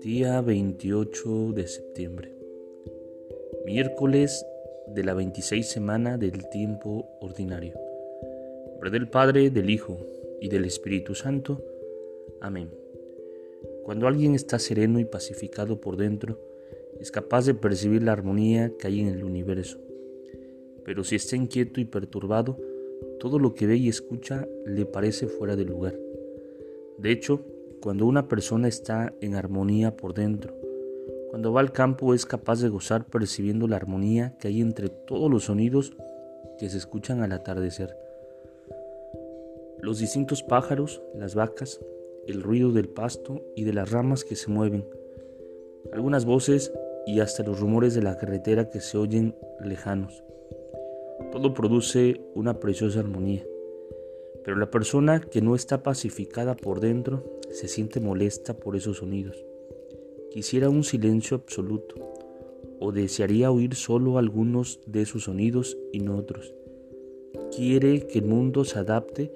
Día 28 de septiembre, miércoles de la 26 semana del tiempo ordinario. En nombre del Padre, del Hijo y del Espíritu Santo. Amén. Cuando alguien está sereno y pacificado por dentro, es capaz de percibir la armonía que hay en el universo. Pero si está inquieto y perturbado, todo lo que ve y escucha le parece fuera de lugar. De hecho, cuando una persona está en armonía por dentro, cuando va al campo es capaz de gozar percibiendo la armonía que hay entre todos los sonidos que se escuchan al atardecer. Los distintos pájaros, las vacas, el ruido del pasto y de las ramas que se mueven, algunas voces y hasta los rumores de la carretera que se oyen lejanos. Todo produce una preciosa armonía. Pero la persona que no está pacificada por dentro se siente molesta por esos sonidos. Quisiera un silencio absoluto o desearía oír solo algunos de esos sonidos y no otros. Quiere que el mundo se adapte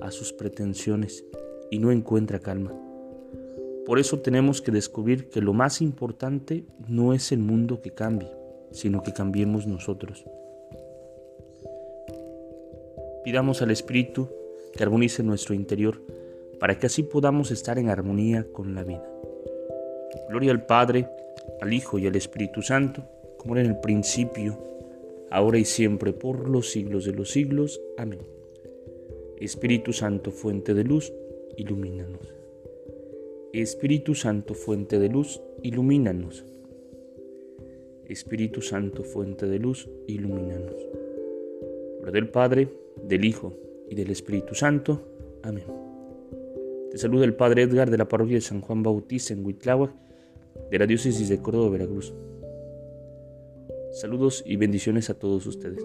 a sus pretensiones y no encuentra calma. Por eso tenemos que descubrir que lo más importante no es el mundo que cambie, sino que cambiemos nosotros. Pidamos al Espíritu que armonice nuestro interior para que así podamos estar en armonía con la vida. Gloria al Padre, al Hijo y al Espíritu Santo, como era en el principio, ahora y siempre, por los siglos de los siglos. Amén. Espíritu Santo, fuente de luz, ilumínanos. Espíritu Santo, fuente de luz, ilumínanos. Espíritu Santo, fuente de luz, ilumínanos. Gloria del Padre, del Hijo y del Espíritu Santo. Amén. Te saluda el Padre Edgar de la parroquia de San Juan Bautista en Huitláhuac, de la diócesis de Córdoba, Veracruz. Saludos y bendiciones a todos ustedes.